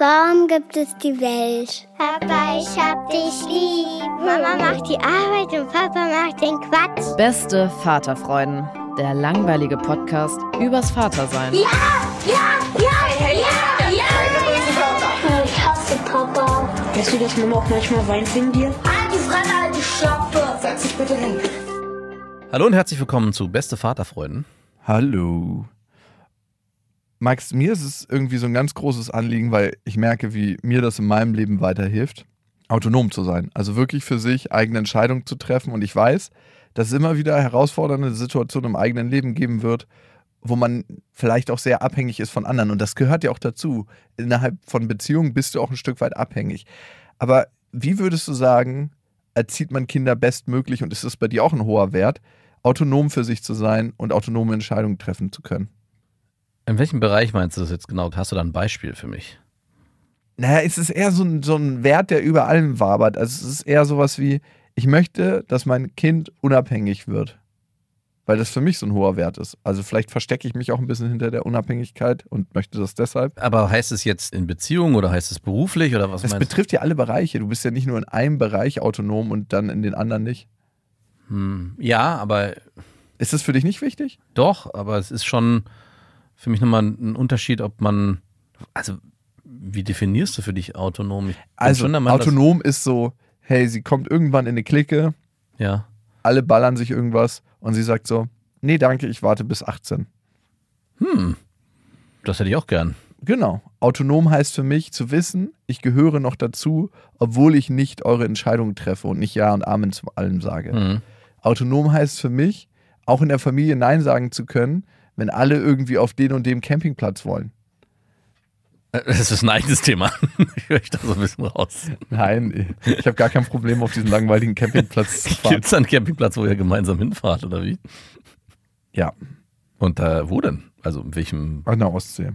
Warum gibt es die Welt? Papa, ich hab dich lieb. Mama macht die Arbeit und Papa macht den Quatsch. Beste Vaterfreuden. Der langweilige Podcast übers Vatersein. Ja, ja, ja, ja, ja, ja. Ich hasse Papa. Weißt du, dass Mama auch manchmal weint wegen dir? Halt die Fresse, halt die Schöpfe. Setz dich bitte hin. Hallo und herzlich willkommen zu Beste Vaterfreuden. Hallo. Max, mir ist es irgendwie so ein ganz großes Anliegen, weil ich merke, wie mir das in meinem Leben weiterhilft, autonom zu sein. Also wirklich für sich eigene Entscheidungen zu treffen. Und ich weiß, dass es immer wieder herausfordernde Situationen im eigenen Leben geben wird, wo man vielleicht auch sehr abhängig ist von anderen. Und das gehört ja auch dazu. Innerhalb von Beziehungen bist du auch ein Stück weit abhängig. Aber wie würdest du sagen, erzieht man Kinder bestmöglich und ist es bei dir auch ein hoher Wert, autonom für sich zu sein und autonome Entscheidungen treffen zu können? In welchem Bereich meinst du das jetzt genau? Hast du da ein Beispiel für mich? Naja, es ist eher so ein, so ein Wert, der über allem wabert. Also es ist eher sowas wie, ich möchte, dass mein Kind unabhängig wird. Weil das für mich so ein hoher Wert ist. Also vielleicht verstecke ich mich auch ein bisschen hinter der Unabhängigkeit und möchte das deshalb. Aber heißt es jetzt in Beziehung oder heißt es beruflich oder was Es betrifft ja alle Bereiche. Du bist ja nicht nur in einem Bereich autonom und dann in den anderen nicht. Hm, ja, aber Ist das für dich nicht wichtig? doch, aber es ist schon für mich nochmal ein Unterschied, ob man, also wie definierst du für dich autonom? Also Meinung, autonom ist so, hey, sie kommt irgendwann in eine Clique, ja. alle ballern sich irgendwas und sie sagt so, nee, danke, ich warte bis 18. Hm, das hätte ich auch gern. Genau. Autonom heißt für mich zu wissen, ich gehöre noch dazu, obwohl ich nicht eure Entscheidungen treffe und nicht Ja und Amen zu allem sage. Hm. Autonom heißt für mich, auch in der Familie Nein sagen zu können, wenn alle irgendwie auf den und dem Campingplatz wollen. Äh, Das ist ein eigenes Thema. ich höre da so ein bisschen raus. Nein, ich habe gar kein Problem, auf diesen langweiligen Campingplatz zu fahren. Gibt es einen Campingplatz, wo ihr gemeinsam hinfahrt oder wie? Ja, Und äh, wo denn? Also in welchem, an der Ostsee.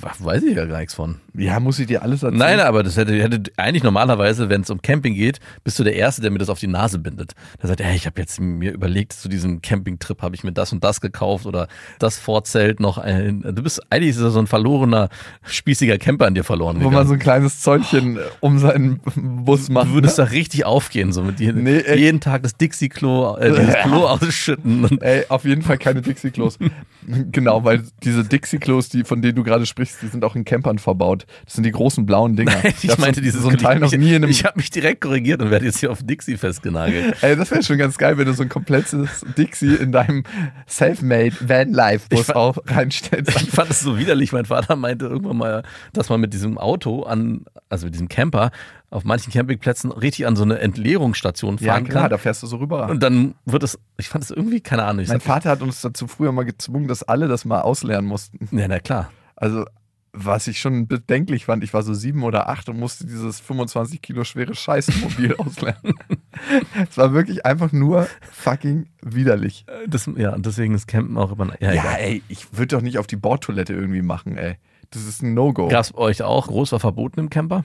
Weiß ich ja gar nichts von. Ja, muss ich dir alles erzählen? Nein, aber das hätte, hätte eigentlich normalerweise, wenn es um Camping geht, bist du der Erste, der mir das auf die Nase bindet. Der sagt, hey, ich habe jetzt mir überlegt, zu diesem Campingtrip habe ich mir das und das gekauft oder das Vorzelt noch. Ein, du bist eigentlich ist so ein verlorener, spießiger Camper an dir verloren Wo man gegangen. so ein kleines Zäunchen um seinen Bus macht. du würdest ne? da richtig aufgehen, so mit dir Nee, ey. jeden Tag das Dixie-Klo, äh, dieses Klo ausschütten. Ey, auf jeden Fall keine Dixie-Klos. genau, weil diese Dixie-Klos, die, von denen du gerade sprichst, die sind auch in Campern verbaut. Das sind die großen blauen Dinger. ich Das meinte so- dieses so ein Teil noch ich, nie in einem. Ich habe mich direkt korrigiert und werde jetzt hier auf Dixie festgenagelt. Ey, das wäre schon ganz geil, wenn du so ein komplettes Dixie in deinem Selfmade Van-Life-Bus Ich fa- auch reinstellst. Ich fand es so widerlich. Mein Vater meinte irgendwann mal, dass man mit diesem Auto an, also mit diesem Camper, auf manchen Campingplätzen richtig an so eine Entleerungsstation Ja, fahren klar, da kann. fährst du so rüber. Und dann wird es, ich fand es irgendwie, keine Ahnung. Ich mein Vater hat uns dazu früher mal gezwungen, dass alle das mal auslernen mussten. ja, na klar. Also, was ich schon bedenklich fand, ich war so sieben oder acht und musste dieses 25 Kilo schwere Scheißmobil auslernen. Es war wirklich einfach nur fucking widerlich. Das, ja, und deswegen ist Campen auch immer, ja, Ja, ey, ich würde doch nicht auf die Bordtoilette irgendwie machen, ey. Das ist ein No-Go. Gab es euch auch groß war verboten im Camper?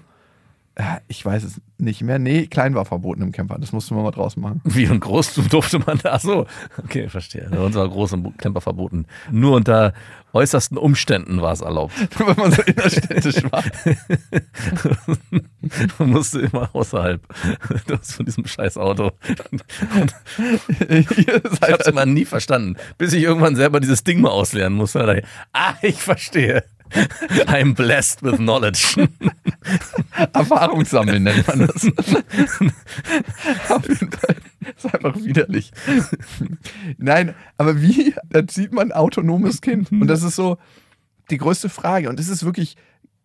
Ja, Ich weiß es nicht mehr. Nee, klein war verboten im Camper. Das mussten wir mal draußen machen. Wie und groß durfte man da? Ach so, okay, verstehe. Bei uns war groß im Camper verboten. Nur unter äußersten Umständen war es erlaubt. Wenn man so innerstädtisch war. Man musste immer außerhalb von diesem scheiß Auto. Ich seid hab's immer nie verstanden, bis ich irgendwann selber dieses Ding mal auslernen musste. Ich, ah, ich verstehe. I'm blessed with knowledge. Erfahrung sammeln, nennt man das. Auf jeden Fall. Das ist einfach widerlich. Nein, aber wie erzieht man ein autonomes Kind? Und das ist so die größte Frage. Und ist es wirklich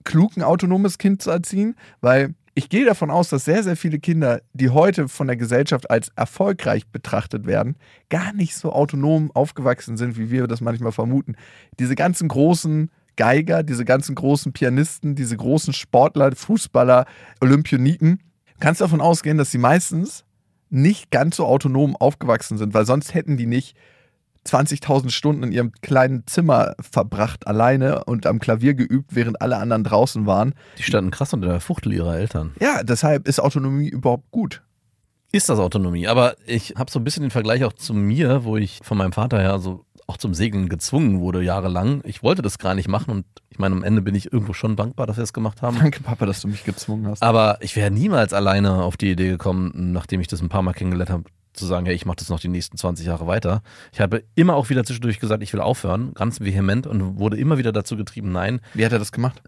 klug, ein autonomes Kind zu erziehen? Weil ich gehe davon aus, dass sehr, sehr viele Kinder, die heute von der Gesellschaft als erfolgreich betrachtet werden, gar nicht so autonom aufgewachsen sind, wie wir das manchmal vermuten. Diese ganzen großen Geiger, diese ganzen großen Pianisten, diese großen Sportler, Fußballer, Olympioniken, kannst davon ausgehen, dass sie meistens nicht ganz so autonom aufgewachsen sind, weil sonst hätten die nicht 20.000 Stunden in ihrem kleinen Zimmer verbracht, alleine und am Klavier geübt, während alle anderen draußen waren. Die standen krass unter der Fuchtel ihrer Eltern. Ja, deshalb ist Autonomie überhaupt gut. Ist das Autonomie? Aber ich habe so ein bisschen den Vergleich auch zu mir, wo ich von meinem Vater her so auch zum Segeln gezwungen wurde jahrelang. Ich wollte das gar nicht machen und ich meine, am Ende bin ich irgendwo schon dankbar, dass wir es gemacht haben. Danke, Papa, dass du mich gezwungen hast. Aber ich wäre niemals alleine auf die Idee gekommen, nachdem ich das ein paar Mal kennengelernt habe, zu sagen, hey, ich mache das noch die nächsten 20 Jahre weiter. Ich habe immer auch wieder zwischendurch gesagt, ich will aufhören, ganz vehement und wurde immer wieder dazu getrieben, nein. Wie hat er das gemacht?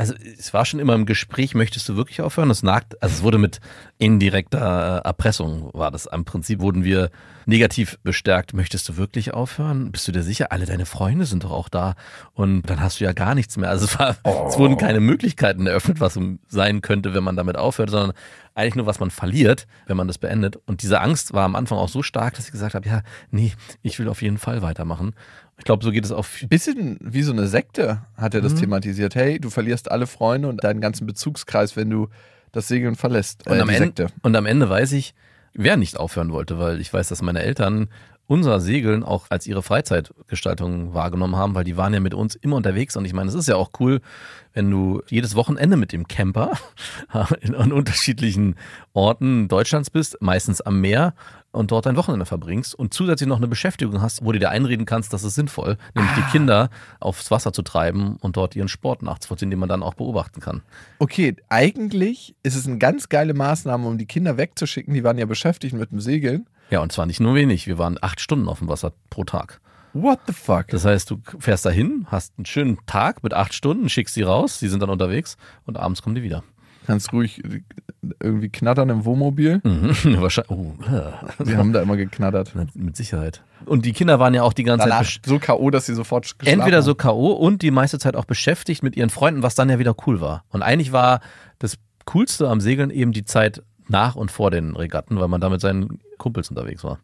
Also es war schon immer im Gespräch, möchtest du wirklich aufhören? Das nagt, also es wurde mit indirekter äh, Erpressung, war das. Im Prinzip wurden wir negativ bestärkt. Möchtest du wirklich aufhören? Bist du dir sicher? Alle deine Freunde sind doch auch da. Und dann hast du ja gar nichts mehr. Also es, war, es wurden keine Möglichkeiten eröffnet, was sein könnte, wenn man damit aufhört, sondern eigentlich nur, was man verliert, wenn man das beendet. Und diese Angst war am Anfang auch so stark, dass ich gesagt habe, ja, nee, ich will auf jeden Fall weitermachen. Ich glaube, so geht es auch. Bisschen wie so eine Sekte hat er das thematisiert. Hey, du verlierst alle Freunde und deinen ganzen Bezugskreis, wenn du das Segeln verlässt. Und, äh, am die Ende, Sekte. und am Ende weiß ich, wer nicht aufhören wollte, weil ich weiß, dass meine Eltern unser Segeln auch als ihre Freizeitgestaltung wahrgenommen haben, weil die waren ja mit uns immer unterwegs und ich meine, es ist ja auch cool, wenn du jedes Wochenende mit dem Camper in, an unterschiedlichen Orten Deutschlands bist, meistens am Meer und dort dein Wochenende verbringst und zusätzlich noch eine Beschäftigung hast, wo du dir einreden kannst, das ist sinnvoll, nämlich die Kinder aufs Wasser zu treiben und dort ihren Sport nachzuvollziehen, den man dann auch beobachten kann. Okay, eigentlich ist es eine ganz geile Maßnahme, um die Kinder wegzuschicken. Die waren ja beschäftigt mit dem Segeln. Ja, und zwar nicht nur wenig, wir waren acht Stunden auf dem Wasser pro Tag. What the fuck? Das heißt, du fährst dahin, hast einen schönen Tag mit acht Stunden, schickst sie raus, die sind dann unterwegs und abends kommen die wieder. Kannst ruhig irgendwie knattern im Wohnmobil. Mhm, Wahrscheinlich. Oh, äh, Wir haben da immer geknattert. mit Sicherheit. Und die Kinder waren ja auch die ganze Zeit Danach besch- so K.O., dass sie sofort entweder so. K.O. und die meiste Zeit auch beschäftigt mit ihren Freunden, was dann ja wieder cool war. Und eigentlich war das Coolste am Segeln eben die Zeit nach und vor den Regatten, weil man da mit seinen Kumpels unterwegs war.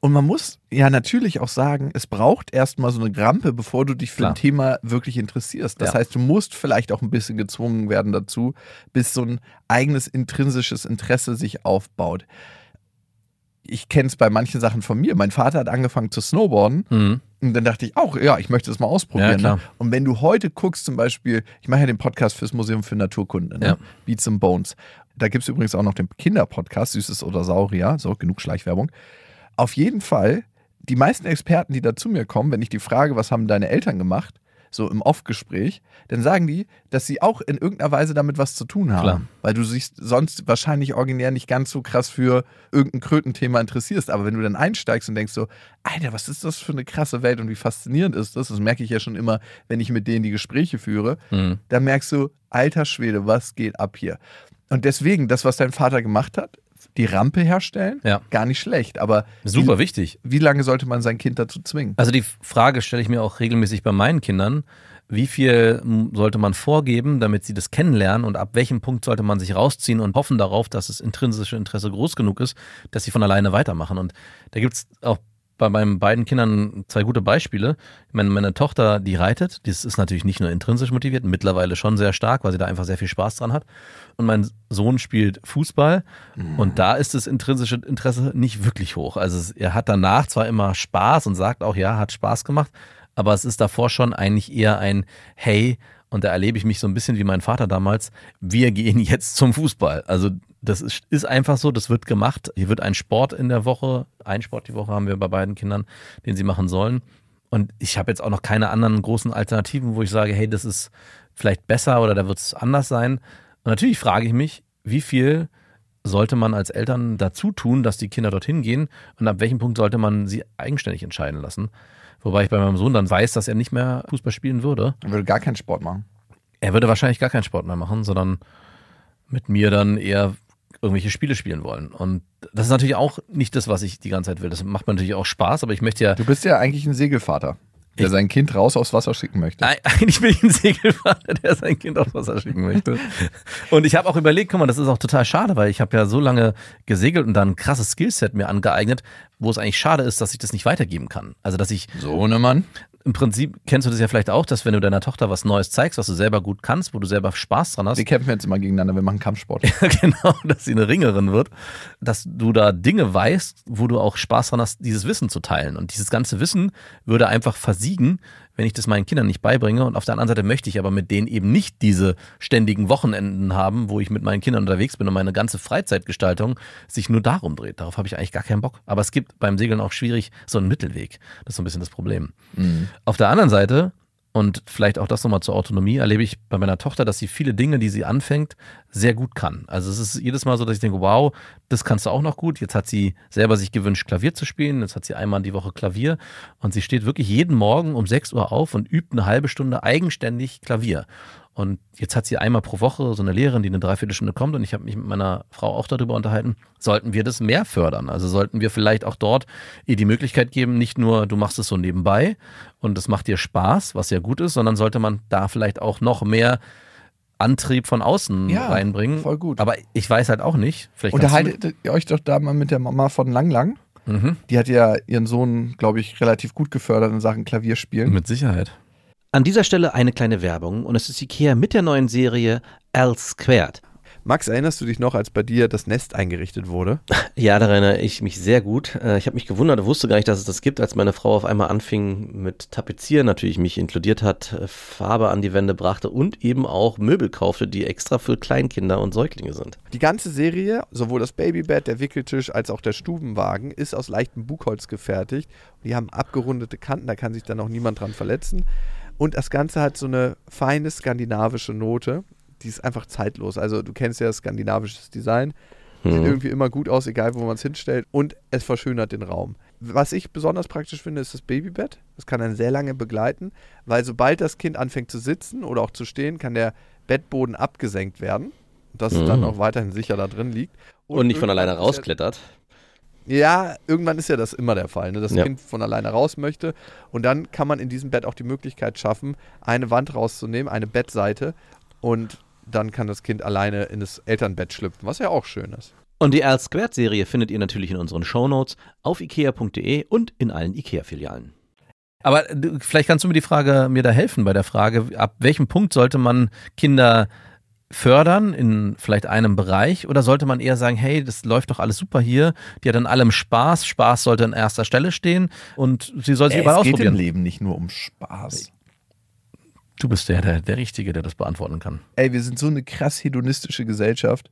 Und man muss ja natürlich auch sagen, es braucht erstmal so eine Rampe, bevor du dich für Klar. ein Thema wirklich interessierst. Das Ja. heißt, du musst vielleicht auch ein bisschen gezwungen werden dazu, bis so ein eigenes intrinsisches Interesse sich aufbaut. Ich kenne es bei manchen Sachen von mir. Mein Vater hat angefangen zu snowboarden Mhm. Und dann dachte ich auch, ja, ich möchte das mal ausprobieren. Ja, ne? Und wenn du heute guckst, zum Beispiel, ich mache ja den Podcast fürs Museum für Naturkunde, ne? Ja. Beats and Bones. Da gibt es übrigens auch noch den Kinderpodcast, Süßes oder Saurier. So, genug Schleichwerbung. Auf jeden Fall, die meisten Experten, die da zu mir kommen, wenn ich die frage, was haben deine Eltern gemacht, so im Off-Gespräch, dann sagen die, dass sie auch in irgendeiner Weise damit was zu tun haben. Klar. Weil du sich sonst wahrscheinlich originär nicht ganz so krass für irgendein Krötenthema interessierst. Aber wenn du dann einsteigst und denkst so, Alter, was ist das für eine krasse Welt und wie faszinierend ist das? Das merke ich ja schon immer, wenn ich mit denen die Gespräche führe. Mhm. Da merkst du, alter Schwede, was geht ab hier? Und deswegen, das, was dein Vater gemacht hat, die Rampe herstellen, Ja. gar nicht schlecht. Aber Super wie, wichtig. wie lange sollte man sein Kind dazu zwingen? Also die Frage stelle ich mir auch regelmäßig bei meinen Kindern. Wie viel sollte man vorgeben, damit sie das kennenlernen und ab welchem Punkt sollte man sich rausziehen und hoffen darauf, dass das intrinsische Interesse groß genug ist, dass sie von alleine weitermachen. Und da gibt es auch bei meinen beiden Kindern zwei gute Beispiele. Meine, meine Tochter, die reitet, die ist natürlich nicht nur intrinsisch motiviert, mittlerweile schon sehr stark, weil sie da einfach sehr viel Spaß dran hat. Und mein Sohn spielt Fußball und da ist das intrinsische Interesse nicht wirklich hoch. Also er hat danach zwar immer Spaß und sagt auch, ja, hat Spaß gemacht, aber es ist davor schon eigentlich eher ein Hey, und da erlebe ich mich so ein bisschen wie mein Vater damals, wir gehen jetzt zum Fußball. Also das ist, ist einfach so, das wird gemacht. Hier wird ein Sport in der Woche, ein Sport die Woche haben wir bei beiden Kindern, den sie machen sollen. Und ich habe jetzt auch noch keine anderen großen Alternativen, wo ich sage, hey, das ist vielleicht besser oder da wird es anders sein. Und natürlich frage ich mich, wie viel sollte man als Eltern dazu tun, dass die Kinder dorthin gehen und ab welchem Punkt sollte man sie eigenständig entscheiden lassen. Wobei ich bei meinem Sohn dann weiß, dass er nicht mehr Fußball spielen würde. Man würde gar keinen Sport machen. Er würde wahrscheinlich gar keinen Sport mehr machen, sondern mit mir dann eher irgendwelche Spiele spielen wollen. Und das ist natürlich auch nicht das, was ich die ganze Zeit will. Das macht mir natürlich auch Spaß, aber ich möchte ja. Du bist ja eigentlich ein Segelvater, der Ich- sein Kind raus aufs Wasser schicken möchte. Eig- Eigentlich bin ich ein Segelfahrer, der sein Kind aufs Wasser schicken möchte. Und ich habe auch überlegt, guck mal, das ist auch total schade, weil ich habe ja so lange gesegelt und dann ein krasses Skillset mir angeeignet, wo es eigentlich schade ist, dass ich das nicht weitergeben kann. Also dass ich So, ne Mann? im Prinzip kennst du das ja vielleicht auch, dass wenn du deiner Tochter was Neues zeigst, was du selber gut kannst, wo du selber Spaß dran hast, Wir kämpfen jetzt immer gegeneinander, wir machen Kampfsport. genau, dass sie eine Ringerin wird, dass du da Dinge weißt, wo du auch Spaß dran hast, dieses Wissen zu teilen. Und dieses ganze Wissen würde einfach versiegen, wenn ich das meinen Kindern nicht beibringe. Und auf der anderen Seite möchte ich aber mit denen eben nicht diese ständigen Wochenenden haben, wo ich mit meinen Kindern unterwegs bin und meine ganze Freizeitgestaltung sich nur darum dreht. Darauf habe ich eigentlich gar keinen Bock. Aber es gibt beim Segeln auch schwierig so einen Mittelweg. Das ist so ein bisschen das Problem. Auf der anderen Seite und vielleicht auch das nochmal zur Autonomie, erlebe ich bei meiner Tochter, dass sie viele Dinge, die sie anfängt, sehr gut kann. Also es ist jedes Mal so, dass ich denke, wow, das kannst du auch noch gut. Jetzt hat sie selber sich gewünscht, Klavier zu spielen. Jetzt hat sie einmal die Woche Klavier und sie steht wirklich jeden Morgen um 6 Uhr auf und übt eine halbe Stunde eigenständig Klavier. Und jetzt hat sie einmal pro Woche so eine Lehrerin, die eine Dreiviertelstunde kommt und ich habe mich mit meiner Frau auch darüber unterhalten, sollten wir das mehr fördern? Also sollten wir vielleicht auch dort ihr die Möglichkeit geben, nicht nur du machst es so nebenbei und es macht dir Spaß, was ja gut ist, sondern sollte man da vielleicht auch noch mehr Antrieb von außen Ja, reinbringen. voll gut. Aber ich weiß halt auch nicht. Vielleicht Unterhaltet ihr euch doch da mal mit der Mama von Lang Lang. Mhm. Die hat ja ihren Sohn, glaube ich, relativ gut gefördert in Sachen Klavierspielen. mit Sicherheit. An dieser Stelle eine kleine Werbung und es ist Ikea mit der neuen Serie L Squared. Max, erinnerst du dich noch, als bei dir das Nest eingerichtet wurde? Ja, daran erinnere ich mich sehr gut. Äh, Ich habe mich gewundert, wusste gar nicht, dass es das gibt, als meine Frau auf einmal anfing mit Tapezieren, natürlich mich inkludiert hat, äh, Farbe an die Wände brachte und eben auch Möbel kaufte, die extra für Kleinkinder und Säuglinge sind. Die ganze Serie, sowohl das Babybett, der Wickeltisch als auch der Stubenwagen, ist aus leichtem Buchholz gefertigt. Die haben abgerundete Kanten, da kann sich dann auch niemand dran verletzen. Und das Ganze hat so eine feine skandinavische Note. Die ist einfach zeitlos. Also du kennst ja skandinavisches Design. Sieht Mhm. irgendwie immer gut aus, egal wo man es hinstellt. Und es verschönert den Raum. Was ich besonders praktisch finde, ist das Babybett. Das kann einen sehr lange begleiten, weil sobald das Kind anfängt zu sitzen oder auch zu stehen, kann der Bettboden abgesenkt werden. Dass es dann Mhm. auch weiterhin sicher da drin liegt. Und, nicht von alleine rausklettert. Ja, irgendwann ist ja das immer der Fall, ne? dass das Ja. Kind von alleine raus möchte. Und dann kann man in diesem Bett auch die Möglichkeit schaffen, eine Wand rauszunehmen, eine Bettseite. Und dann kann das Kind alleine in das Elternbett schlüpfen, was ja auch schön ist. Und die L Squared Serie findet ihr natürlich in unseren Shownotes auf ikea.de und in allen Ikea-Filialen. Aber du, vielleicht kannst du mir die Frage, mir da helfen bei der Frage, ab welchem Punkt sollte man Kinder fördern in vielleicht einem Bereich oder sollte man eher sagen, hey, das läuft doch alles super hier, die hat an allem Spaß, Spaß sollte an erster Stelle stehen und sie soll sich überall es geht im ausprobieren. Leben nicht nur um Spaß. Du bist der, der, der Richtige, der das beantworten kann. Ey, wir sind so eine krass hedonistische Gesellschaft.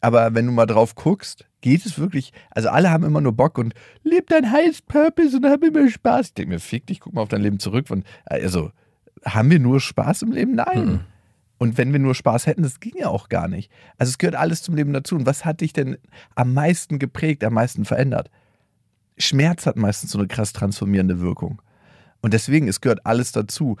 Aber wenn du mal drauf guckst, geht es wirklich. Also alle haben immer nur Bock und leb dein Highest Purpose und hab immer Spaß. Ich denke mir, fick dich, guck mal auf dein Leben zurück. Und, also, haben wir nur Spaß im Leben? Nein. Mhm. Und wenn wir nur Spaß hätten, das ging ja auch gar nicht. Also es gehört alles zum Leben dazu. Und was hat dich denn am meisten geprägt, am meisten verändert? Schmerz hat meistens so eine krass transformierende Wirkung. Und deswegen, es gehört alles dazu.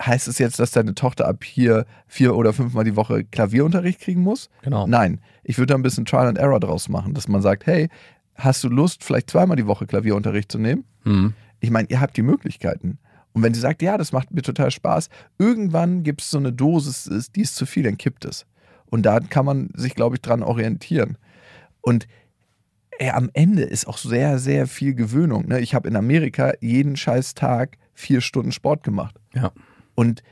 Heißt es jetzt, dass deine Tochter ab hier vier oder fünfmal die Woche Klavierunterricht kriegen muss? Genau. Nein. Ich würde da ein bisschen Trial and Error draus machen, dass man sagt, hey, hast du Lust, vielleicht zweimal die Woche Klavierunterricht zu nehmen? Hm. Ich meine, ihr habt die Möglichkeiten. Und wenn sie sagt, ja, das macht mir total Spaß, irgendwann gibt es so eine Dosis, ist- die ist zu viel, dann kippt es. Und da kann man sich, glaube ich, dran orientieren. Und ey, am Ende ist auch sehr, sehr viel Gewöhnung. Ne? Ich habe in Amerika jeden scheiß Tag vier Stunden Sport gemacht. Ja. Und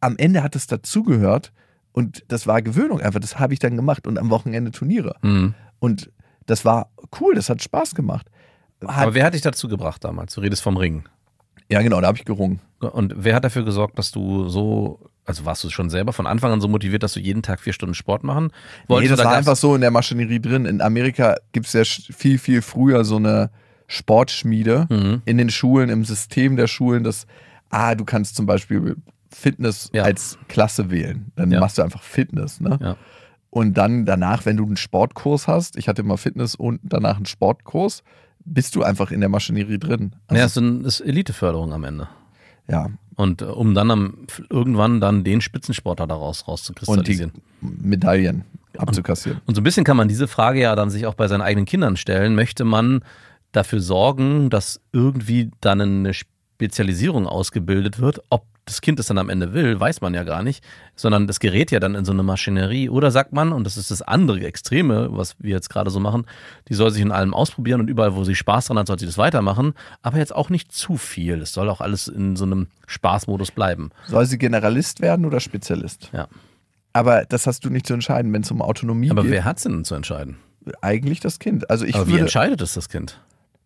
am Ende hat es dazugehört und das war Gewöhnung einfach. Das habe ich dann gemacht und am Wochenende Turniere. Hm. Und das war cool, das hat Spaß gemacht. Hat, Aber wer hat dich dazu gebracht damals? Du redest vom Ring. Ja, genau, da habe ich gerungen. Und wer hat dafür gesorgt, dass du so, also warst du schon selber von Anfang an so motiviert, dass du jeden Tag vier Stunden Sport machen Nee, wolltest? das oder war einfach so in der Maschinerie drin. In Amerika gibt es ja viel, viel früher so eine Sportschmiede Mhm. in den Schulen, im System der Schulen, dass, ah, du kannst zum Beispiel Fitness Ja. als Klasse wählen. Dann Ja. machst du einfach Fitness, ne? Ja. Und dann danach, wenn du einen Sportkurs hast, ich hatte immer Fitness und danach einen Sportkurs, bist du einfach in der Maschinerie drin. Ja, Also, es ist, ist Eliteförderung am Ende. ja. Und äh, um dann am, irgendwann dann den Spitzensportler daraus Und die rauszukristallisieren. Medaillen abzukassieren. Und so ein bisschen kann man diese Frage ja dann sich auch bei seinen eigenen Kindern stellen. Möchte man dafür sorgen, dass irgendwie dann eine Spezialisierung ausgebildet wird? Ob das Kind es dann am Ende will, weiß man ja gar nicht, sondern das gerät ja dann in so eine Maschinerie. Oder sagt man, und das ist das andere Extreme, was wir jetzt gerade so machen, die soll sich in allem ausprobieren und überall, wo sie Spaß dran hat, soll sie das weitermachen, aber jetzt auch nicht zu viel. Es soll auch alles in so einem Spaßmodus bleiben. Soll sie Generalist werden oder Spezialist? Ja. Aber das hast du nicht zu entscheiden, wenn es um Autonomie Aber geht. wer hat es denn zu entscheiden? Eigentlich das Kind. Also ich aber wie würde, entscheidet es das Kind?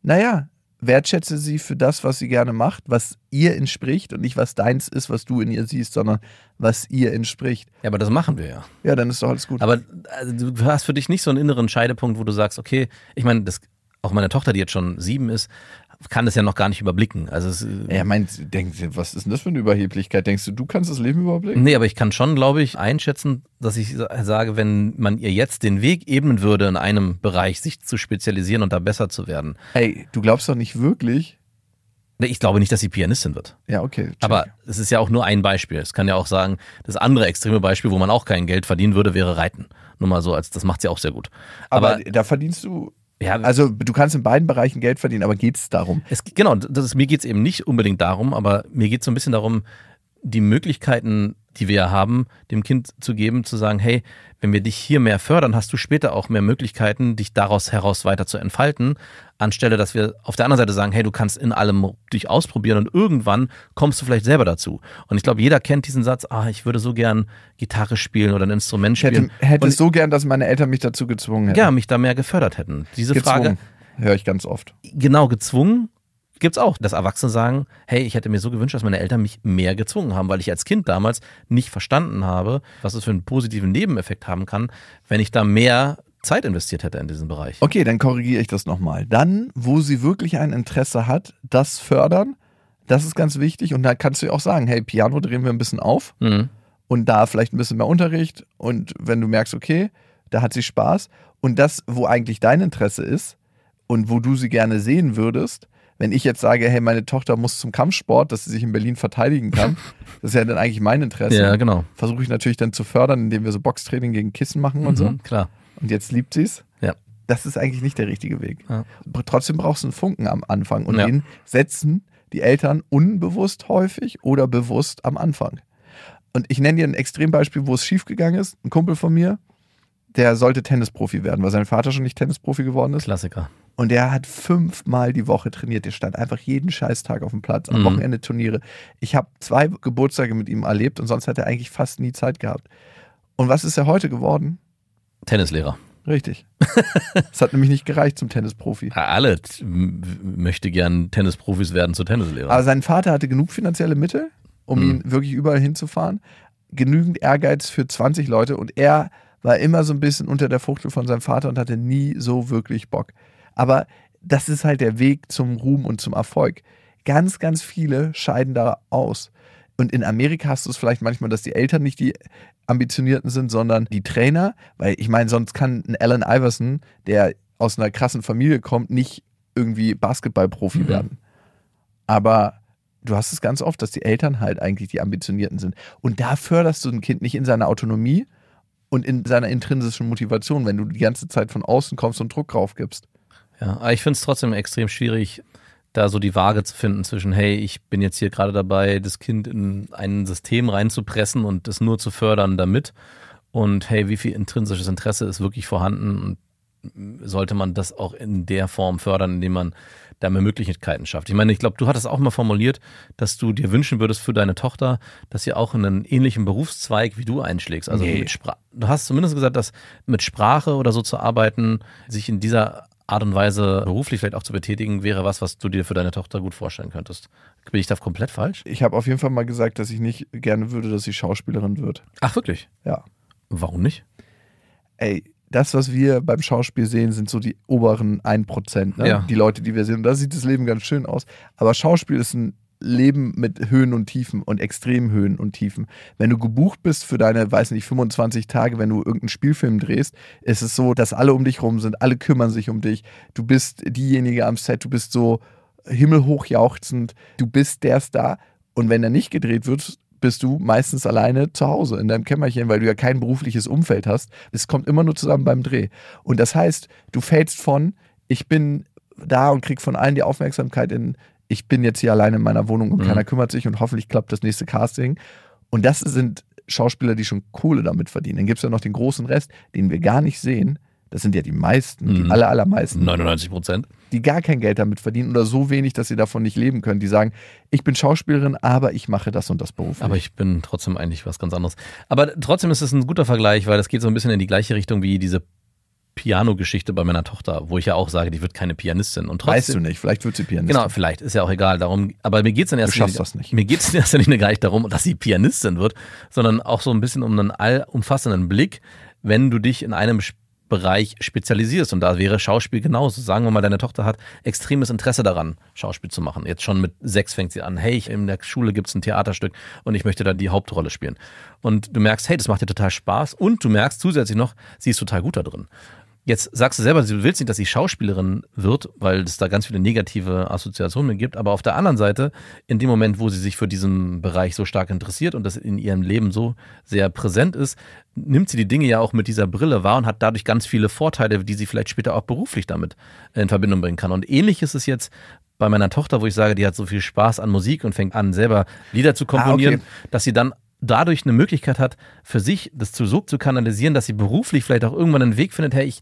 naja, wertschätze sie für das, was sie gerne macht, was ihr entspricht und nicht was deins ist, was du in ihr siehst, sondern was ihr entspricht. Ja, aber das machen wir ja. Ja, dann ist doch alles gut. Aber also, du hast für dich nicht so einen inneren Scheidepunkt, wo du sagst, okay, ich meine, das, auch meine Tochter, die jetzt schon sieben ist, kann das ja noch gar nicht überblicken. Also es, er meint, denkt, was ist denn das für eine Überheblichkeit? Denkst du, du kannst das Leben überblicken? Nee, aber ich kann schon, glaube ich, einschätzen, dass ich sage, wenn man ihr jetzt den Weg ebnen würde, in einem Bereich sich zu spezialisieren und da besser zu werden. Hey, du glaubst doch nicht wirklich. Ich glaube nicht, dass sie Pianistin wird. Ja, okay. check. Aber es ist ja auch nur ein Beispiel. Es kann ja auch sagen, das andere extreme Beispiel, wo man auch kein Geld verdienen würde, wäre Reiten. Nur mal so, als das macht sie auch sehr gut. aber, Aber, da verdienst du. Ja, Also, du kannst in beiden Bereichen Geld verdienen, aber geht es darum? Genau, das ist, mir geht es eben nicht unbedingt darum, aber mir geht es so ein bisschen darum, die Möglichkeiten, die wir haben, dem Kind zu geben, zu sagen, hey, wenn wir dich hier mehr fördern, hast du später auch mehr Möglichkeiten, dich daraus heraus weiter zu entfalten, anstelle, dass wir auf der anderen Seite sagen, hey, du kannst in allem dich ausprobieren und irgendwann kommst du vielleicht selber dazu. Und ich glaube, jeder kennt diesen Satz, ah, ich würde so gern Gitarre spielen oder ein Instrument Ich hätte, spielen. hätte und, so gern, dass meine Eltern mich dazu gezwungen hätten. ja, mich da mehr gefördert hätten. Diese Frage, gezwungen. Höre ich ganz oft. genau gezwungen gibt's auch, dass Erwachsene sagen, hey, ich hätte mir so gewünscht, dass meine Eltern mich mehr gezwungen haben, weil ich als Kind damals nicht verstanden habe, was es für einen positiven Nebeneffekt haben kann, wenn ich da mehr Zeit investiert hätte in diesen Bereich. Okay, dann korrigiere ich das nochmal. Dann, wo sie wirklich ein Interesse hat, das fördern, das ist ganz wichtig. Und da kannst du ja auch sagen, hey, Piano drehen wir ein bisschen auf Mhm. und da vielleicht ein bisschen mehr Unterricht. Und wenn du merkst, okay, da hat sie Spaß. Und das, wo eigentlich dein Interesse ist und wo du sie gerne sehen würdest, wenn ich jetzt sage, hey, meine Tochter muss zum Kampfsport, dass sie sich in Berlin verteidigen kann, das ist ja dann eigentlich mein Interesse. Ja, genau. Versuche ich natürlich dann zu fördern, indem wir so Boxtraining gegen Kissen machen und so. Mhm, klar. Und jetzt liebt sie es. Ja. Das ist eigentlich nicht der richtige Weg. Ja. Trotzdem brauchst du einen Funken am Anfang und Ja. den setzen die Eltern unbewusst häufig oder bewusst am Anfang. Und ich nenne dir ein Extrembeispiel, wo es schiefgegangen ist. Ein Kumpel von mir, der sollte Tennisprofi werden, weil sein Vater schon nicht Tennisprofi geworden ist. Klassiker. Und der hat fünfmal die Woche trainiert. Der stand einfach jeden Scheißtag auf dem Platz, am Mhm. Wochenende Turniere. Ich habe zwei Geburtstage mit ihm erlebt und sonst hat er eigentlich fast nie Zeit gehabt. Und was ist er heute geworden? Tennislehrer. Richtig. Es hat nämlich nicht gereicht zum Tennisprofi. Alle möchte gern Tennisprofis werden zu Tennislehrern. Aber sein Vater hatte genug finanzielle Mittel, um Mhm. ihn wirklich überall hinzufahren. Genügend Ehrgeiz für 20 Leute und er war immer so ein bisschen unter der Fuchtel von seinem Vater und hatte nie so wirklich Bock. Aber das ist halt der Weg zum Ruhm und zum Erfolg. Ganz, ganz viele scheiden da aus. Und in Amerika hast du es vielleicht manchmal, dass die Eltern nicht die Ambitionierten sind, sondern die Trainer. Weil ich meine, sonst kann ein Allen Iverson, der aus einer krassen Familie kommt, nicht irgendwie Basketballprofi Mhm. werden. Aber du hast es ganz oft, dass die Eltern halt eigentlich die Ambitionierten sind. Und da förderst du ein Kind nicht in seiner Autonomie und in seiner intrinsischen Motivation, wenn du die ganze Zeit von außen kommst und Druck drauf gibst. Ja, aber ich finde es trotzdem extrem schwierig, da so die Waage zu finden zwischen, hey, ich bin jetzt hier gerade dabei, das Kind in ein System reinzupressen und es nur zu fördern damit. Und hey, wie viel intrinsisches Interesse ist wirklich vorhanden und sollte man das auch in der Form fördern, indem man da mehr Möglichkeiten schafft. Ich meine, ich glaube, du hattest auch mal formuliert, dass du dir wünschen würdest für deine Tochter, dass sie auch in einen ähnlichen Berufszweig wie du einschlägst. Also Nee. mit Spra du hast zumindest gesagt, dass mit Sprache oder so zu arbeiten, sich in dieser Art und Weise beruflich vielleicht auch zu betätigen, wäre was, was du dir für deine Tochter gut vorstellen könntest. Bin ich da komplett falsch? Ich habe auf jeden Fall mal gesagt, dass ich nicht gerne würde, dass sie Schauspielerin wird. Ach, wirklich? Ja. Warum nicht? Ey, das, was wir beim Schauspiel sehen, sind so die oberen 1%, ne? Ja. die Leute, die wir sehen. Und da sieht das Leben ganz schön aus. Aber Schauspiel ist ein Leben mit Höhen und Tiefen und extremen Höhen und Tiefen. Wenn du gebucht bist für deine, weiß nicht, 25 Tage, wenn du irgendeinen Spielfilm drehst, ist es so, dass alle um dich rum sind, alle kümmern sich um dich. Du bist diejenige am Set, du bist so himmelhoch jauchzend, du bist der Star. Und wenn er nicht gedreht wird, bist du meistens alleine zu Hause in deinem Kämmerchen, weil du ja kein berufliches Umfeld hast. Es kommt immer nur zusammen beim Dreh. Und das heißt, du fällst von, ich bin da und krieg von allen die Aufmerksamkeit in, ich bin jetzt hier alleine in meiner Wohnung und Mhm. keiner kümmert sich und hoffentlich klappt das nächste Casting. Und das sind Schauspieler, die schon Kohle damit verdienen. Dann gibt es ja noch den großen Rest, den wir gar nicht sehen. Das sind ja die meisten, die Mhm. aller, allermeisten 99 Prozent. die gar kein Geld damit verdienen oder so wenig, dass sie davon nicht leben können. Die sagen, ich bin Schauspielerin, aber ich mache das und das beruflich. Aber ich bin trotzdem eigentlich was ganz anderes. Aber trotzdem ist es ein guter Vergleich, weil das geht so ein bisschen in die gleiche Richtung wie diese Piano-Geschichte bei meiner Tochter, wo ich ja auch sage, die wird keine Pianistin. Und trotzdem, Weißt du nicht, vielleicht wird sie Pianistin. Genau, vielleicht, ist ja auch egal. Darum, aber mir geht's in erster schaffst Linie, das nicht. Mir geht's in erster Linie gar nicht darum, dass sie Pianistin wird, sondern auch so ein bisschen um einen allumfassenden Blick, wenn du dich in einem Bereich spezialisierst. Und da wäre Schauspiel genauso. Sagen wir mal, deine Tochter hat extremes Interesse daran, Schauspiel zu machen. Jetzt schon mit sechs fängt sie an, hey, ich, in der Schule gibt's ein Theaterstück und ich möchte da die Hauptrolle spielen. Und du merkst, hey, das macht dir total Spaß und du merkst zusätzlich noch, sie ist total gut da drin. Jetzt sagst du selber, du willst nicht, dass sie Schauspielerin wird, weil es da ganz viele negative Assoziationen gibt. Aber auf der anderen Seite, in dem Moment, wo sie sich für diesen Bereich so stark interessiert und das in ihrem Leben so sehr präsent ist, nimmt sie die Dinge ja auch mit dieser Brille wahr und hat dadurch ganz viele Vorteile, die sie vielleicht später auch beruflich damit in Verbindung bringen kann. Und ähnlich ist es jetzt bei meiner Tochter, wo ich sage, die hat so viel Spaß an Musik und fängt an, selber Lieder zu komponieren, Ah, okay. dass sie dann dadurch eine Möglichkeit hat, für sich das zu so zu kanalisieren, dass sie beruflich vielleicht auch irgendwann einen Weg findet, hey, ich,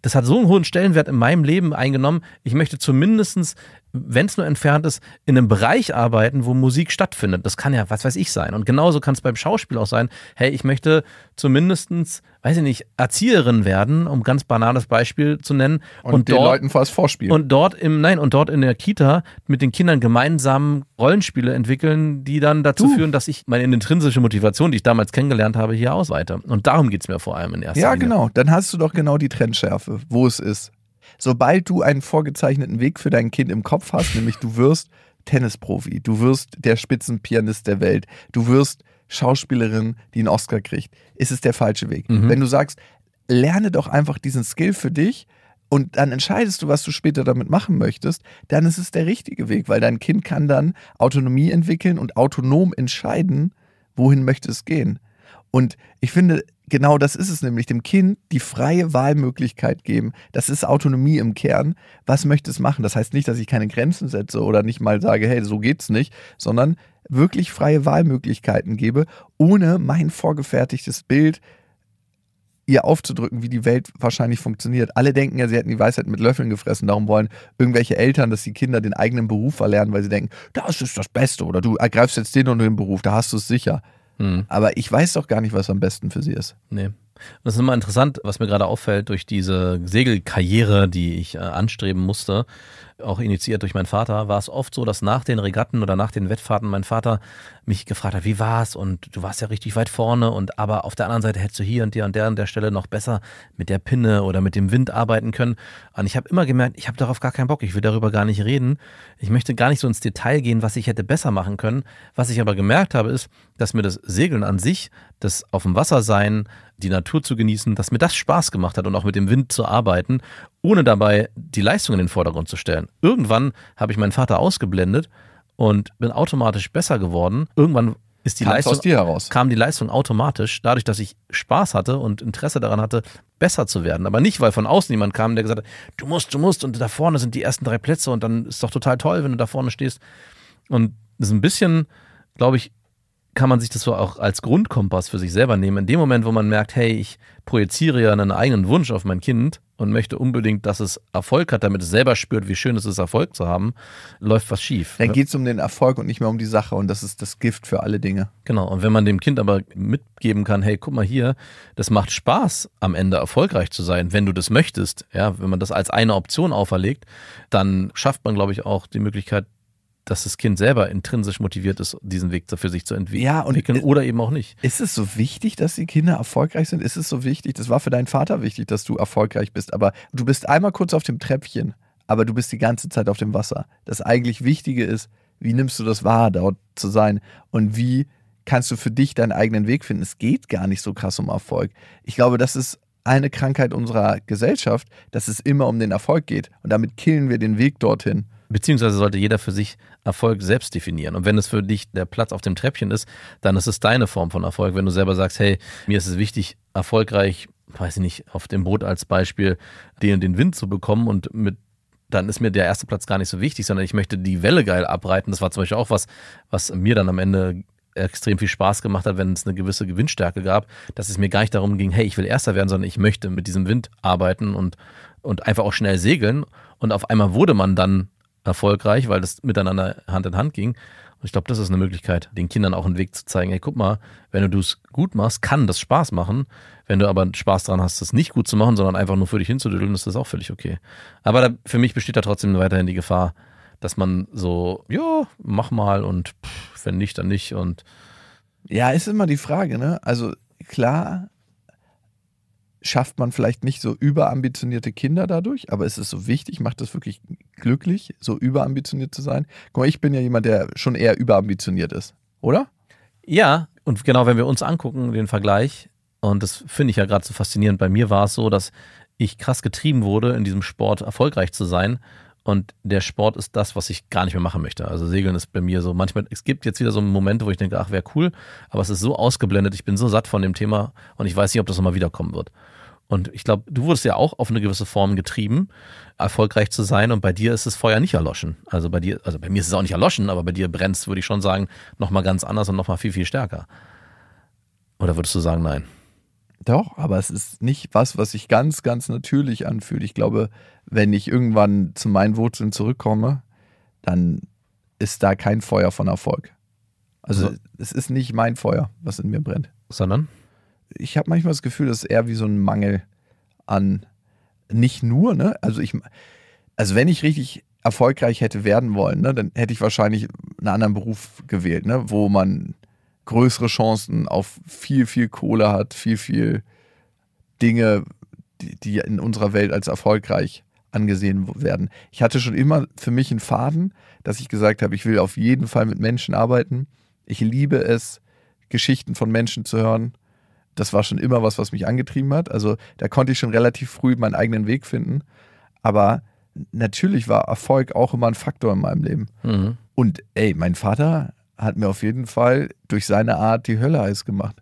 das hat so einen hohen Stellenwert in meinem Leben eingenommen, ich möchte zumindestens, wenn es nur entfernt ist, in einem Bereich arbeiten, wo Musik stattfindet. Das kann ja, was weiß ich, sein. Und genauso kann es beim Schauspiel auch sein, hey, ich möchte zumindestens, weiß ich nicht, Erzieherin werden, um ganz banales Beispiel zu nennen. und, den dort, Leuten was vorspielen. und dort im, nein, und dort in der Kita mit den Kindern gemeinsam Rollenspiele entwickeln, die dann dazu Du. führen, dass ich meine intrinsische Motivation, die ich damals kennengelernt habe, hier ausweite. Und darum geht's mir vor allem in erster ja, Linie. genau. Dann hast du doch genau die Trendschärfe, wo es ist. Sobald du einen vorgezeichneten Weg für dein Kind im Kopf hast, nämlich du wirst Tennisprofi, du wirst der Spitzenpianist der Welt, du wirst Schauspielerin, die einen Oscar kriegt, ist es der falsche Weg. Mhm. Wenn du sagst, lerne doch einfach diesen Skill für dich und dann entscheidest du, was du später damit machen möchtest, dann ist es der richtige Weg, weil dein Kind kann dann Autonomie entwickeln und autonom entscheiden, wohin möchte es gehen. Und ich finde, genau das ist es nämlich, dem Kind die freie Wahlmöglichkeit geben. Das ist Autonomie im Kern. Was möchte es machen? Das heißt nicht, dass ich keine Grenzen setze oder nicht mal sage, hey, so geht's nicht, sondern wirklich freie Wahlmöglichkeiten gebe, ohne mein vorgefertigtes Bild ihr aufzudrücken, wie die Welt wahrscheinlich funktioniert. Alle denken ja, sie hätten die Weisheit mit Löffeln gefressen. Darum wollen irgendwelche Eltern, dass die Kinder den eigenen Beruf verlernen, weil sie denken, das ist das Beste oder du ergreifst jetzt den und den Beruf, da hast du es sicher. Hm. Aber ich weiß doch gar nicht, was am besten für sie ist. Nee. Und das ist immer interessant, was mir gerade auffällt durch diese Segelkarriere, die ich äh, anstreben musste, auch initiiert durch meinen Vater, war es oft so, dass nach den Regatten oder nach den Wettfahrten mein Vater mich gefragt hat, wie war's? Und du warst ja richtig weit vorne und aber auf der anderen Seite hättest du hier und dir an der und der Stelle noch besser mit der Pinne oder mit dem Wind arbeiten können. Und ich habe immer gemerkt, ich habe darauf gar keinen Bock, ich will darüber gar nicht reden. Ich möchte gar nicht so ins Detail gehen, was ich hätte besser machen können. Was ich aber gemerkt habe, ist, dass mir das Segeln an sich, das auf dem Wasser sein, die Natur zu genießen, dass mir das Spaß gemacht hat und auch mit dem Wind zu arbeiten, ohne dabei die Leistung in den Vordergrund zu stellen. Irgendwann habe ich meinen Vater ausgeblendet und bin automatisch besser geworden. Irgendwann ist die Kam's Leistung kam die Leistung automatisch, dadurch, dass ich Spaß hatte und Interesse daran hatte, besser zu werden. Aber nicht, weil von außen jemand kam, der gesagt hat, du musst, du musst und da vorne sind die ersten drei Plätze und dann ist doch total toll, wenn du da vorne stehst. Und das ist ein bisschen, glaube ich, kann man sich das so auch als Grundkompass für sich selber nehmen. In dem Moment, wo man merkt, hey, ich projiziere ja einen eigenen Wunsch auf mein Kind und möchte unbedingt, dass es Erfolg hat, damit es selber spürt, wie schön es ist, Erfolg zu haben, läuft was schief. Dann geht es um den Erfolg und nicht mehr um die Sache und das ist das Gift für alle Dinge. Genau, und wenn man dem Kind aber mitgeben kann, hey, guck mal hier, das macht Spaß, am Ende erfolgreich zu sein, wenn du das möchtest, ja, wenn man das als eine Option auferlegt, dann schafft man, glaube ich, auch die Möglichkeit, dass das Kind selber intrinsisch motiviert ist, diesen Weg für sich zu entwickeln Ja, und- oder eben auch nicht. Ist es so wichtig, dass die Kinder erfolgreich sind? Ist es so wichtig? Das war für deinen Vater wichtig, dass du erfolgreich bist, aber du bist einmal kurz auf dem Treppchen, aber du bist die ganze Zeit auf dem Wasser. Das eigentlich Wichtige ist, wie nimmst du das wahr, dort zu sein und wie kannst du für dich deinen eigenen Weg finden? Es geht gar nicht so krass um Erfolg. Ich glaube, das ist eine Krankheit unserer Gesellschaft, dass es immer um den Erfolg geht und damit killen wir den Weg dorthin. Beziehungsweise sollte jeder für sich Erfolg selbst definieren. Und wenn es für dich der Platz auf dem Treppchen ist, dann ist es deine Form von Erfolg. Wenn du selber sagst, hey, mir ist es wichtig, erfolgreich, weiß ich nicht, auf dem Boot als Beispiel, den und den Wind zu bekommen und mit dann ist mir der erste Platz gar nicht so wichtig, sondern ich möchte die Welle geil abreiten. Das war zum Beispiel auch was, was mir dann am Ende extrem viel Spaß gemacht hat, wenn es eine gewisse Gewinnstärke gab, dass es mir gar nicht darum ging, hey, ich will Erster werden, sondern ich möchte mit diesem Wind arbeiten und, und einfach auch schnell segeln. Und auf einmal wurde man dann erfolgreich, weil das miteinander Hand in Hand ging. Ich glaube, das ist eine Möglichkeit, den Kindern auch einen Weg zu zeigen. Hey, guck mal, wenn du es gut machst, kann das Spaß machen. Wenn du aber Spaß daran hast, das nicht gut zu machen, sondern einfach nur für dich hinzudüdeln, ist das auch völlig okay. Aber da, für mich besteht da trotzdem weiterhin die Gefahr, dass man so, ja, mach mal und pff, wenn nicht, dann nicht und Ja, ist immer die Frage, ne? Also klar schafft man vielleicht nicht so überambitionierte Kinder dadurch, aber es ist so wichtig, macht das wirklich glücklich, so überambitioniert zu sein. Guck mal, ich bin ja jemand, der schon eher überambitioniert ist, oder? Ja, und genau, wenn wir uns angucken, den Vergleich, und das finde ich ja gerade so faszinierend, bei mir war es so, dass ich krass getrieben wurde, in diesem Sport erfolgreich zu sein. Und der Sport ist das, was ich gar nicht mehr machen möchte. Also Segeln ist bei mir so, manchmal, es gibt jetzt wieder so Momente, wo ich denke, ach, wäre cool, aber es ist so ausgeblendet, ich bin so satt von dem Thema und ich weiß nicht, ob das nochmal wiederkommen wird. Und ich glaube, du wurdest ja auch auf eine gewisse Form getrieben, erfolgreich zu sein. Und bei dir ist das Feuer nicht erloschen. Also bei dir, also bei mir ist es auch nicht erloschen, aber bei dir brennt es, würde ich schon sagen, nochmal ganz anders und nochmal viel, viel stärker. Oder würdest du sagen, nein? Doch, aber es ist nicht was, was sich ganz, ganz natürlich anfühlt. Ich glaube, wenn ich irgendwann zu meinen Wurzeln zurückkomme, dann ist da kein Feuer von Erfolg. Also So. es ist nicht mein Feuer, was in mir brennt. Sondern? ich habe manchmal das Gefühl, das ist eher wie so ein Mangel an nicht nur, ne? Also ich, also wenn ich richtig erfolgreich hätte werden wollen, ne, dann hätte ich wahrscheinlich einen anderen Beruf gewählt, ne, wo man größere Chancen auf viel, viel Kohle hat, viel, viel Dinge, die, die in unserer Welt als erfolgreich angesehen werden. Ich hatte schon immer für mich einen Faden, dass ich gesagt habe, ich will auf jeden Fall mit Menschen arbeiten. Ich liebe es, Geschichten von Menschen zu hören das war schon immer was, was mich angetrieben hat. Also da konnte ich schon relativ früh meinen eigenen Weg finden. Aber natürlich war Erfolg auch immer ein Faktor in meinem Leben. Mhm. Und ey, mein Vater hat mir auf jeden Fall durch seine Art die Hölle heiß gemacht.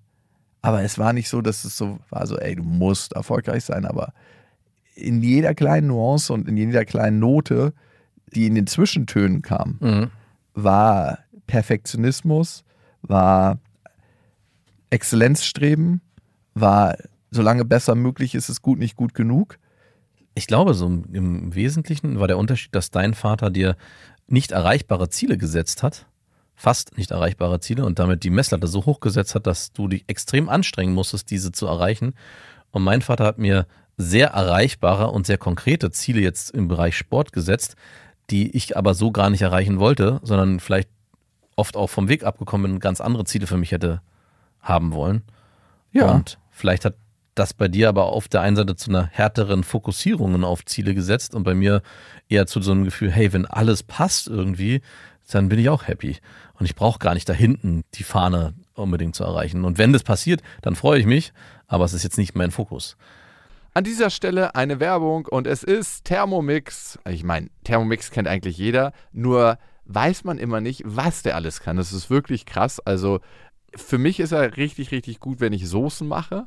Aber es war nicht so, dass es so war, so, ey, du musst erfolgreich sein. Aber in jeder kleinen Nuance und in jeder kleinen Note, die in den Zwischentönen kam, Mhm. war Perfektionismus, war Exzellenzstreben, war solange besser möglich ist es gut, nicht gut genug. Ich glaube, so im Wesentlichen war der Unterschied, dass dein Vater dir nicht erreichbare Ziele gesetzt hat, fast nicht erreichbare Ziele und damit die Messlatte so hoch gesetzt hat, dass du dich extrem anstrengen musstest, diese zu erreichen. Und mein Vater hat mir sehr erreichbare und sehr konkrete Ziele jetzt im Bereich Sport gesetzt, die ich aber so gar nicht erreichen wollte, sondern vielleicht oft auch vom Weg abgekommen bin und ganz andere Ziele für mich hätte haben wollen. Ja. Und vielleicht hat das bei dir aber auf der einen Seite zu einer härteren Fokussierung auf Ziele gesetzt und bei mir eher zu so einem Gefühl, hey, wenn alles passt irgendwie, dann bin ich auch happy. Und ich brauche gar nicht da hinten die Fahne unbedingt zu erreichen. Und wenn das passiert, dann freue ich mich, aber es ist jetzt nicht mein Fokus. An dieser Stelle eine Werbung und es ist Thermomix. Ich meine, Thermomix kennt eigentlich jeder, nur weiß man immer nicht, was der alles kann. Das ist wirklich krass. Also für mich ist er richtig, richtig gut, wenn ich Soßen mache.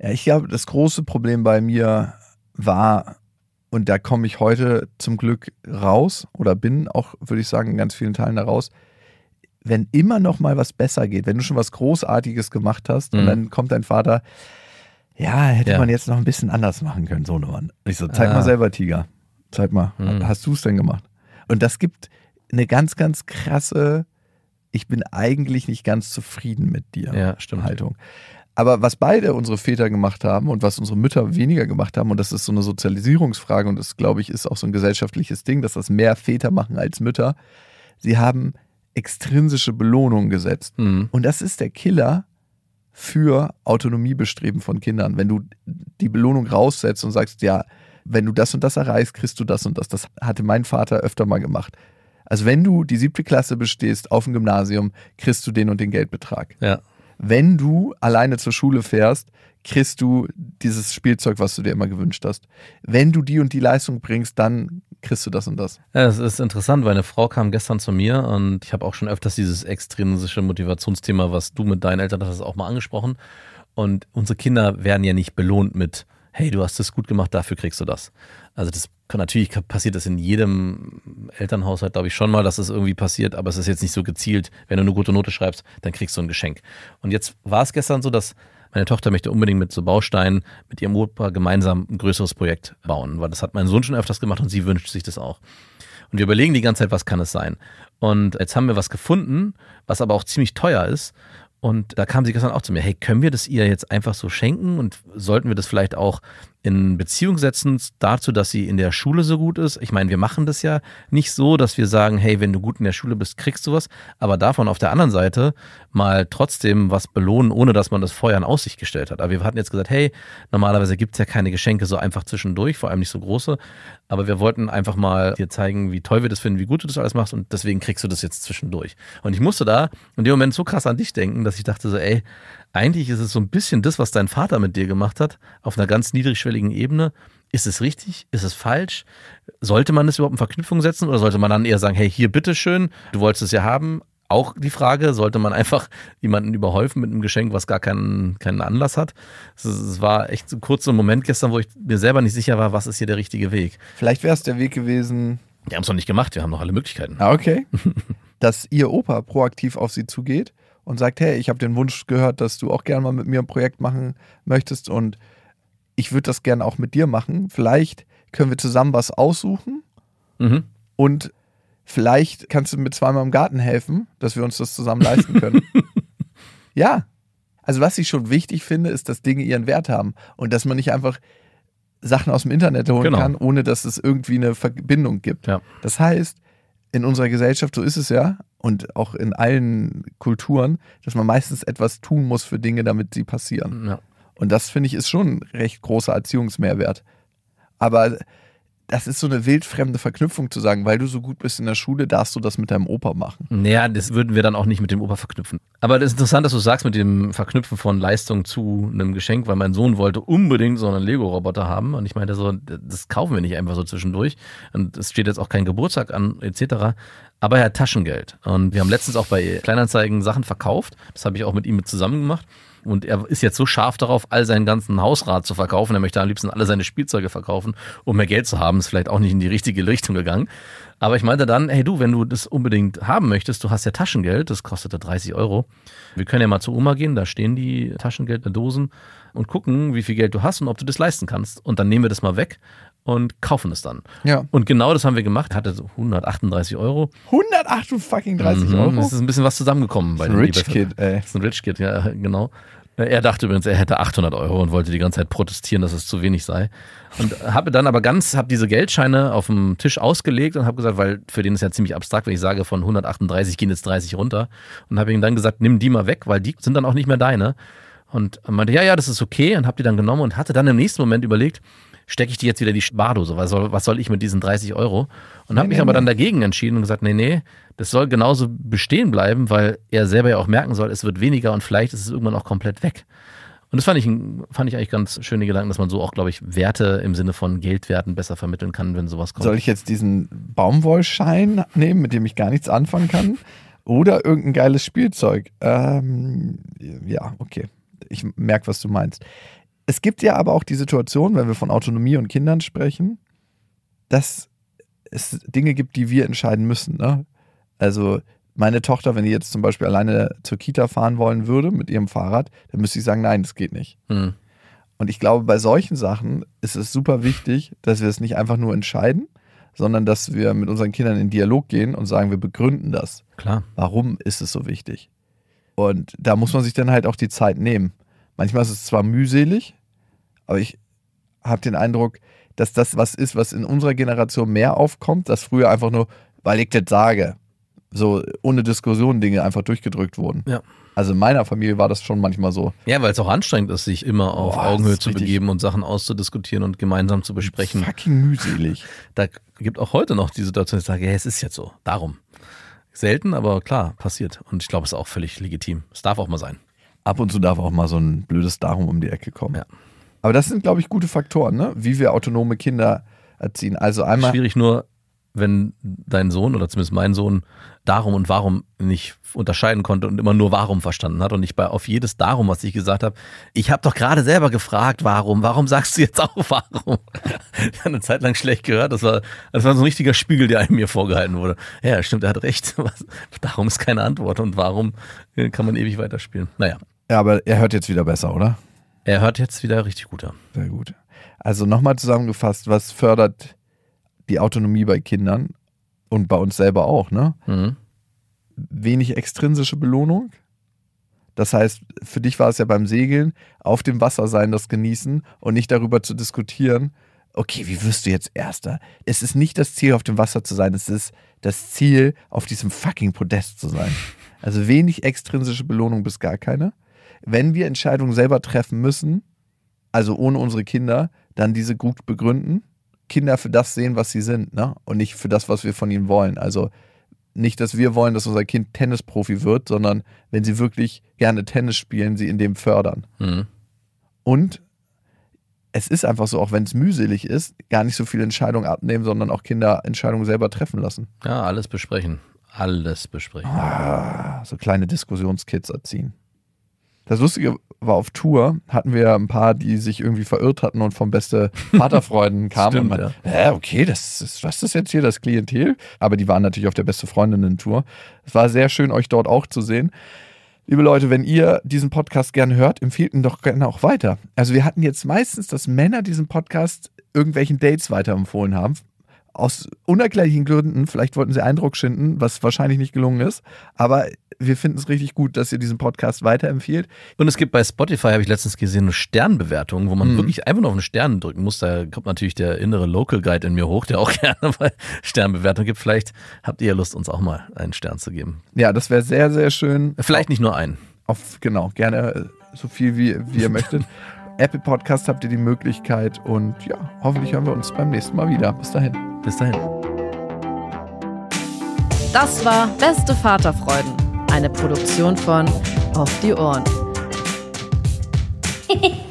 Ja, ich glaube, das große Problem bei mir war, und da komme ich heute zum Glück raus oder bin auch, würde ich sagen, in ganz vielen Teilen da raus, wenn immer noch mal was besser geht, wenn du schon was Großartiges gemacht hast und Mhm. dann kommt dein Vater, ja, hätte Ja. man jetzt noch ein bisschen anders machen können, so Mann. Ich so, zeig Ah. mal selber, Tiger. Zeig mal, Mhm. hast du es denn gemacht? Und das gibt eine ganz, ganz krasse, ich bin eigentlich nicht ganz zufrieden mit dir Ja. Haltung. Aber was beide unsere Väter gemacht haben und was unsere Mütter weniger gemacht haben, und das ist so eine Sozialisierungsfrage und das, glaube ich, ist auch so ein gesellschaftliches Ding, dass das mehr Väter machen als Mütter, sie haben extrinsische Belohnungen gesetzt. Mhm. Und das ist der Killer für Autonomiebestreben von Kindern. Wenn du die Belohnung raussetzt und sagst, ja, wenn du das und das erreichst, kriegst du das und das. Das hatte mein Vater öfter mal gemacht. Also wenn du die siebte Klasse bestehst auf dem Gymnasium, kriegst du den und den Geldbetrag. Ja. Wenn du alleine zur Schule fährst, kriegst du dieses Spielzeug, was du dir immer gewünscht hast. Wenn du die und die Leistung bringst, dann kriegst du das und das. Ja, es ist interessant, weil eine Frau kam gestern zu mir und ich habe auch schon öfters dieses extrinsische Motivationsthema, was du mit deinen Eltern hast, auch mal angesprochen. Und unsere Kinder werden ja nicht belohnt mit, hey, du hast das gut gemacht, dafür kriegst du das. Also das natürlich passiert das in jedem Elternhaushalt, glaube ich, schon mal, dass das irgendwie passiert, aber es ist jetzt nicht so gezielt, wenn du eine gute Note schreibst, dann kriegst du ein Geschenk. Und jetzt war es gestern so, dass meine Tochter möchte unbedingt mit so Bausteinen mit ihrem Opa gemeinsam ein größeres Projekt bauen, weil das hat mein Sohn schon öfters gemacht und sie wünscht sich das auch. Und wir überlegen die ganze Zeit, was kann es sein. Und jetzt haben wir was gefunden, was aber auch ziemlich teuer ist. Und da kam sie gestern auch zu mir, hey, können wir das ihr jetzt einfach so schenken und sollten wir das vielleicht auch in Beziehung setzen dazu, dass sie in der Schule so gut ist? Ich meine, wir machen das ja nicht so, dass wir sagen, hey, wenn du gut in der Schule bist, kriegst du was, aber davon auf der anderen Seite mal trotzdem was belohnen, ohne dass man das vorher in Aussicht gestellt hat. Aber wir hatten jetzt gesagt, hey, normalerweise gibt es ja keine Geschenke so einfach zwischendurch, vor allem nicht so große, aber wir wollten einfach mal dir zeigen, wie toll wir das finden, wie gut du das alles machst und deswegen kriegst du das jetzt zwischendurch. Und ich musste da in dem Moment so krass an dich denken, dass ich dachte so, ey, eigentlich ist es so ein bisschen das, was dein Vater mit dir gemacht hat, auf einer ganz niedrigschwelligen Ebene. Ist es richtig? Ist es falsch? Sollte man das überhaupt in Verknüpfung setzen oder sollte man dann eher sagen, hey, hier bitteschön, du wolltest es ja haben? Auch die Frage, sollte man einfach jemanden überhäufen mit einem Geschenk, was gar keinen, keinen Anlass hat? Es war echt so ein kurzer Moment gestern, wo ich mir selber nicht sicher war, was ist hier der richtige Weg. Vielleicht wäre es der Weg gewesen, Wir haben es noch nicht gemacht, wir haben noch alle Möglichkeiten. ah, okay, dass ihr Opa proaktiv auf sie zugeht und sagt, hey, ich habe den Wunsch gehört, dass du auch gerne mal mit mir ein Projekt machen möchtest und ich würde das gerne auch mit dir machen. Vielleicht können wir zusammen was aussuchen Mhm. und vielleicht kannst du mir zweimal im Garten helfen, dass wir uns das zusammen leisten können. ja. Also was ich schon wichtig finde, ist, dass Dinge ihren Wert haben und dass man nicht einfach Sachen aus dem Internet holen Genau. kann, ohne dass es irgendwie eine Verbindung gibt. Ja. Das heißt, in unserer Gesellschaft, so ist es ja, und auch in allen Kulturen, dass man meistens etwas tun muss für Dinge, damit sie passieren. Ja. Und das finde ich ist schon ein recht großer Erziehungsmehrwert. Aber das ist so eine wildfremde Verknüpfung zu sagen, weil du so gut bist in der Schule, darfst du das mit deinem Opa machen. Naja, das würden wir dann auch nicht mit dem Opa verknüpfen. Aber das ist interessant, dass du sagst mit dem Verknüpfen von Leistung zu einem Geschenk, weil mein Sohn wollte unbedingt so einen Lego-Roboter haben. Und ich meinte so, das kaufen wir nicht einfach so zwischendurch. Und es steht jetzt auch kein Geburtstag an, etc. Aber er hat Taschengeld. Und wir haben letztens auch bei Kleinanzeigen Sachen verkauft. Das habe ich auch mit ihm zusammen gemacht. Und er ist jetzt so scharf darauf, all seinen ganzen Hausrat zu verkaufen. Er möchte am liebsten alle seine Spielzeuge verkaufen, um mehr Geld zu haben. Ist vielleicht auch nicht in die richtige Richtung gegangen. Aber ich meinte dann, hey du, wenn du das unbedingt haben möchtest, du hast ja Taschengeld, das kostete 30 Euro. Wir können ja mal zu Oma gehen, da stehen die Taschengelddosen und gucken, wie viel Geld du hast und ob du das leisten kannst. Und dann nehmen wir das mal weg und kaufen es dann. Ja. Und genau das haben wir gemacht. Hatte so 138 Euro. 138 fucking 30 Mhm, Euro? Es ist ein bisschen was zusammengekommen bei ein den Rich Kid, ey. das ist ein Rich Kid, ja, genau. Er dachte übrigens, er hätte 800 Euro und wollte die ganze Zeit protestieren, dass es zu wenig sei. Und habe dann aber ganz, habe diese Geldscheine auf dem Tisch ausgelegt und habe gesagt, weil für den ist ja ziemlich abstrakt, wenn ich sage, von 138 gehen jetzt 30 runter. Und habe ihm dann gesagt, nimm die mal weg, weil die sind dann auch nicht mehr deine. Und meinte, ja, ja, das ist okay und habe die dann genommen und hatte dann im nächsten Moment überlegt, stecke ich die jetzt wieder in die Spardose, was soll, was soll ich mit diesen 30 Euro? Und habe mich nee, aber nee. dann dagegen entschieden und gesagt, nee, nee, das soll genauso bestehen bleiben, weil er selber ja auch merken soll, es wird weniger und vielleicht ist es irgendwann auch komplett weg. Und das fand ich, fand ich eigentlich ganz schöne Gedanken, dass man so auch, glaube ich, Werte im Sinne von Geldwerten besser vermitteln kann, wenn sowas kommt. Soll ich jetzt diesen Baumwollschein nehmen, mit dem ich gar nichts anfangen kann? Oder irgendein geiles Spielzeug? Ähm, ja, okay. Ich merke, was du meinst. Es gibt ja aber auch die Situation, wenn wir von Autonomie und Kindern sprechen, dass es Dinge gibt, die wir entscheiden müssen. Ne? Also meine Tochter, wenn die jetzt zum Beispiel alleine zur Kita fahren wollen würde mit ihrem Fahrrad, dann müsste ich sagen, nein, das geht nicht. Hm. Und ich glaube, bei solchen Sachen ist es super wichtig, dass wir es nicht einfach nur entscheiden, sondern dass wir mit unseren Kindern in Dialog gehen und sagen, wir begründen das. Klar. Warum ist es so wichtig? Und da muss man sich dann halt auch die Zeit nehmen. Manchmal ist es zwar mühselig, aber ich habe den Eindruck, dass das was ist, was in unserer Generation mehr aufkommt, dass früher einfach nur, weil ich das sage, so ohne Diskussion Dinge einfach durchgedrückt wurden. Ja. Also in meiner Familie war das schon manchmal so. Ja, weil es auch anstrengend ist, sich immer auf Boah, Augenhöhe zu begeben und Sachen auszudiskutieren und gemeinsam zu besprechen. Fucking mühselig. Da gibt auch heute noch die Situation, dass ich sage, ja, es ist jetzt so. Darum. Selten, aber klar, passiert. Und ich glaube, es ist auch völlig legitim. Es darf auch mal sein. Ab und zu darf auch mal so ein blödes Darum um die Ecke kommen. Ja. Aber das sind, glaube ich, gute Faktoren, ne? wie wir autonome Kinder erziehen. Also einmal, Schwierig nur, wenn dein Sohn oder zumindest mein Sohn darum und warum nicht unterscheiden konnte und immer nur warum verstanden hat und nicht bei auf jedes darum, was ich gesagt habe. Ich habe doch gerade selber gefragt, warum. Warum sagst du jetzt auch warum? Ich habe eine Zeit lang schlecht gehört. Das war, das war so ein richtiger Spiegel, der einem mir vorgehalten wurde. Ja, stimmt, er hat recht. Darum ist keine Antwort und warum äh, kann man ewig weiterspielen. Naja, ja, aber er hört jetzt wieder besser, oder? Er hört jetzt wieder richtig gut an. Sehr gut. Also nochmal zusammengefasst, was fördert die Autonomie bei Kindern und bei uns selber auch, ne? Mhm. Wenig extrinsische Belohnung. Das heißt, für dich war es ja beim Segeln auf dem Wasser sein, das genießen und nicht darüber zu diskutieren, okay, wie wirst du jetzt Erster? Es ist nicht das Ziel, auf dem Wasser zu sein, es ist das Ziel, auf diesem fucking Podest zu sein. Also wenig extrinsische Belohnung bis gar keine. Wenn wir Entscheidungen selber treffen müssen, also ohne unsere Kinder, dann diese gut begründen. Kinder für das sehen, was sie sind, ne? Und nicht für das, was wir von ihnen wollen. Also nicht, dass wir wollen, dass unser Kind Tennisprofi wird, sondern wenn sie wirklich gerne Tennis spielen, sie in dem fördern. Mhm. Und es ist einfach so, auch wenn es mühselig ist, gar nicht so viele Entscheidungen abnehmen, sondern auch Kinder Entscheidungen selber treffen lassen. Ja, alles besprechen. Alles besprechen. Ah, so kleine Diskussionskids erziehen. Das Lustige war, auf Tour hatten wir ein paar, die sich irgendwie verirrt hatten und vom beste Vaterfreunden kamen. Stimmt, und man, ja. okay, das ist, was ist das jetzt hier, das Klientel? Aber die waren natürlich auf der beste Freundinnen-Tour. Es war sehr schön, euch dort auch zu sehen. Liebe Leute, wenn ihr diesen Podcast gerne hört, empfehlt ihn doch gerne auch weiter. Also wir hatten jetzt meistens, dass Männer diesen Podcast irgendwelchen Dates weiterempfohlen haben. Aus unerklärlichen Gründen, vielleicht wollten sie Eindruck schinden, was wahrscheinlich nicht gelungen ist. Aber wir finden es richtig gut, dass ihr diesen Podcast weiterempfiehlt. Und es gibt bei Spotify, habe ich letztens gesehen, eine Sternbewertung, wo man Mhm. wirklich einfach nur auf einen Stern drücken muss. Da kommt natürlich der innere Local Guide in mir hoch, der auch gerne mal Sternbewertung gibt. Vielleicht habt ihr Lust, uns auch mal einen Stern zu geben. Ja, das wäre sehr, sehr schön. Vielleicht nicht nur einen. Auf, genau, gerne äh, so viel wie, wie ihr möchtet. Apple Podcast habt ihr die Möglichkeit und ja, hoffentlich hören wir uns beim nächsten Mal wieder. Bis dahin. Bis dahin. Das war Beste Vaterfreuden, eine Produktion von Auf die Ohren.